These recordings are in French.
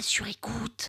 sur écoute.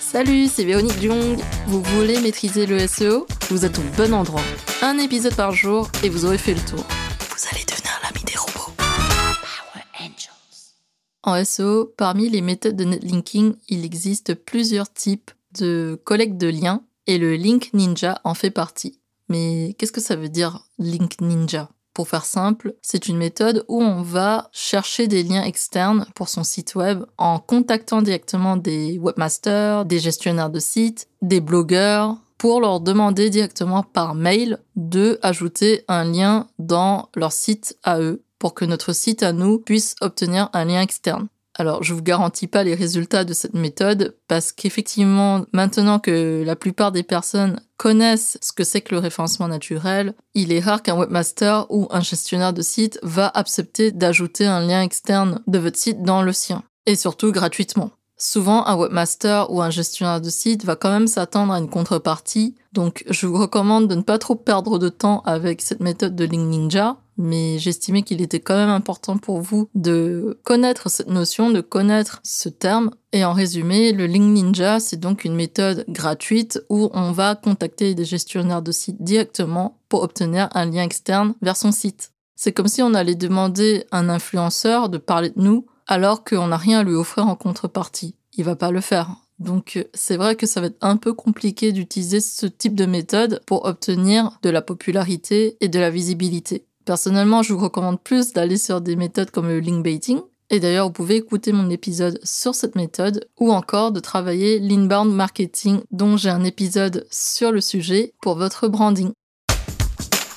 Salut, c'est Véronique Jung. Vous voulez maîtriser le SEO Vous êtes au bon endroit. Un épisode par jour et vous aurez fait le tour. Vous allez devenir l'ami des robots. Power Angels. En SEO, parmi les méthodes de netlinking, il existe plusieurs types de collecte de liens et le Link Ninja en fait partie. Mais qu'est-ce que ça veut dire Link Ninja? Pour faire simple, c'est une méthode où on va chercher des liens externes pour son site web en contactant directement des webmasters, des gestionnaires de sites, des blogueurs pour leur demander directement par mail de ajouter un lien dans leur site à eux pour que notre site à nous puisse obtenir un lien externe. Alors, je vous garantis pas les résultats de cette méthode parce qu'effectivement, maintenant que la plupart des personnes connaissent ce que c'est que le référencement naturel, il est rare qu'un webmaster ou un gestionnaire de site va accepter d'ajouter un lien externe de votre site dans le sien. Et surtout gratuitement. Souvent, un webmaster ou un gestionnaire de site va quand même s'attendre à une contrepartie. Donc, je vous recommande de ne pas trop perdre de temps avec cette méthode de Link Ninja. Mais j'estimais qu'il était quand même important pour vous de connaître cette notion, de connaître ce terme. Et en résumé, le Link Ninja, c'est donc une méthode gratuite où on va contacter des gestionnaires de site directement pour obtenir un lien externe vers son site. C'est comme si on allait demander à un influenceur de parler de nous alors qu'on n'a rien à lui offrir en contrepartie. Il va pas le faire. Donc c'est vrai que ça va être un peu compliqué d'utiliser ce type de méthode pour obtenir de la popularité et de la visibilité. Personnellement, je vous recommande plus d'aller sur des méthodes comme le link baiting. Et d'ailleurs, vous pouvez écouter mon épisode sur cette méthode ou encore de travailler l'inbound marketing dont j'ai un épisode sur le sujet pour votre branding.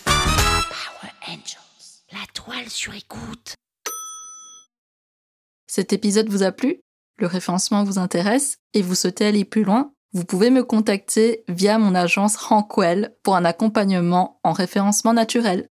Power Angels. La toile sur écoute. Cet épisode vous a plu? Le référencement vous intéresse et vous souhaitez aller plus loin? Vous pouvez me contacter via mon agence Rankwell pour un accompagnement en référencement naturel.